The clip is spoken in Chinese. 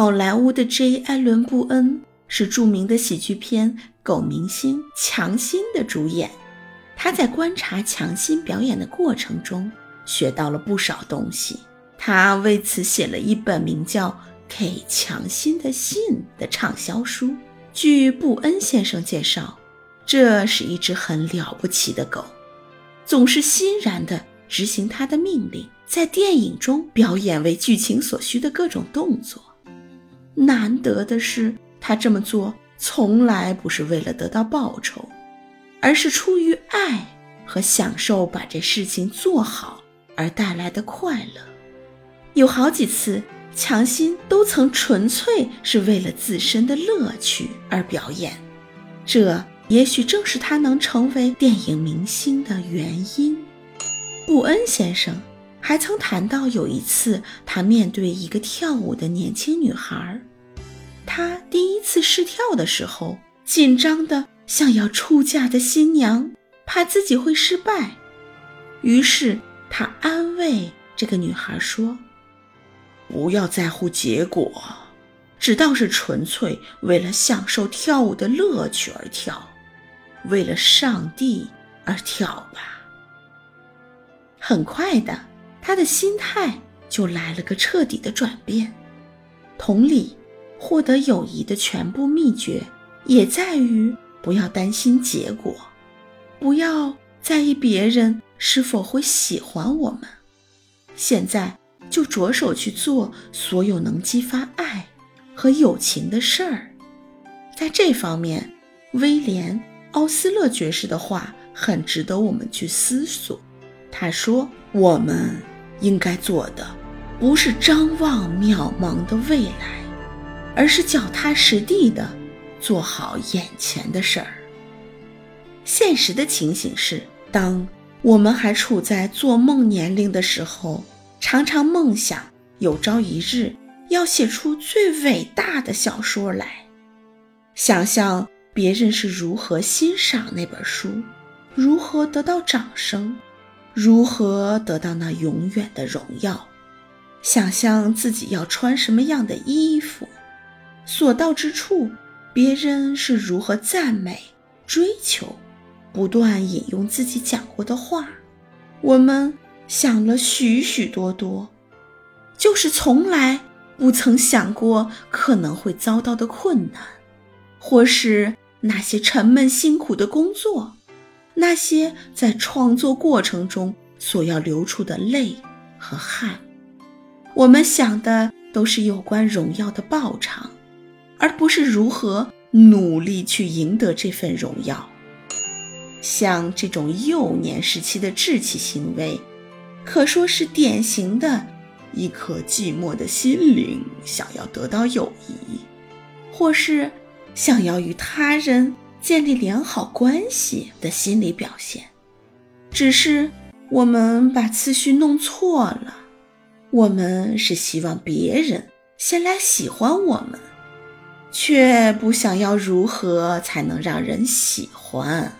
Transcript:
好莱坞的 J. 艾伦·布恩是著名的喜剧片《狗明星》强心的主演。他在观察强心表演的过程中，学到了不少东西。他为此写了一本名叫《给强心的信》的畅销书。据布恩先生介绍，这是一只很了不起的狗，总是欣然地执行他的命令，在电影中表演为剧情所需的各种动作。难得的是，他这么做从来不是为了得到报酬，而是出于爱和享受把这事情做好而带来的快乐。有好几次。强心都曾纯粹是为了自身的乐趣而表演，这也许正是他能成为电影明星的原因。布恩先生还曾谈到，有一次他面对一个跳舞的年轻女孩，他第一次试跳的时候，紧张的像要出嫁的新娘，怕自己会失败，于是他安慰这个女孩说。不要在乎结果，只当是纯粹为了享受跳舞的乐趣而跳，为了上帝而跳吧。很快的，他的心态就来了个彻底的转变。同理，获得友谊的全部秘诀也在于不要担心结果，不要在意别人是否会喜欢我们。现在。就着手去做所有能激发爱和友情的事儿。在这方面，威廉·奥斯勒爵士的话很值得我们去思索。他说：“我们应该做的，不是张望渺茫的未来，而是脚踏实地的做好眼前的事儿。”现实的情形是，当我们还处在做梦年龄的时候。常常梦想有朝一日要写出最伟大的小说来，想象别人是如何欣赏那本书，如何得到掌声，如何得到那永远的荣耀，想象自己要穿什么样的衣服，所到之处别人是如何赞美、追求，不断引用自己讲过的话，我们。想了许许多多，就是从来不曾想过可能会遭到的困难，或是那些沉闷辛苦的工作，那些在创作过程中所要流出的泪和汗。我们想的都是有关荣耀的报偿，而不是如何努力去赢得这份荣耀。像这种幼年时期的志气行为。可说是典型的一颗寂寞的心灵想要得到友谊，或是想要与他人建立良好关系的心理表现。只是我们把次序弄错了，我们是希望别人先来喜欢我们，却不想要如何才能让人喜欢。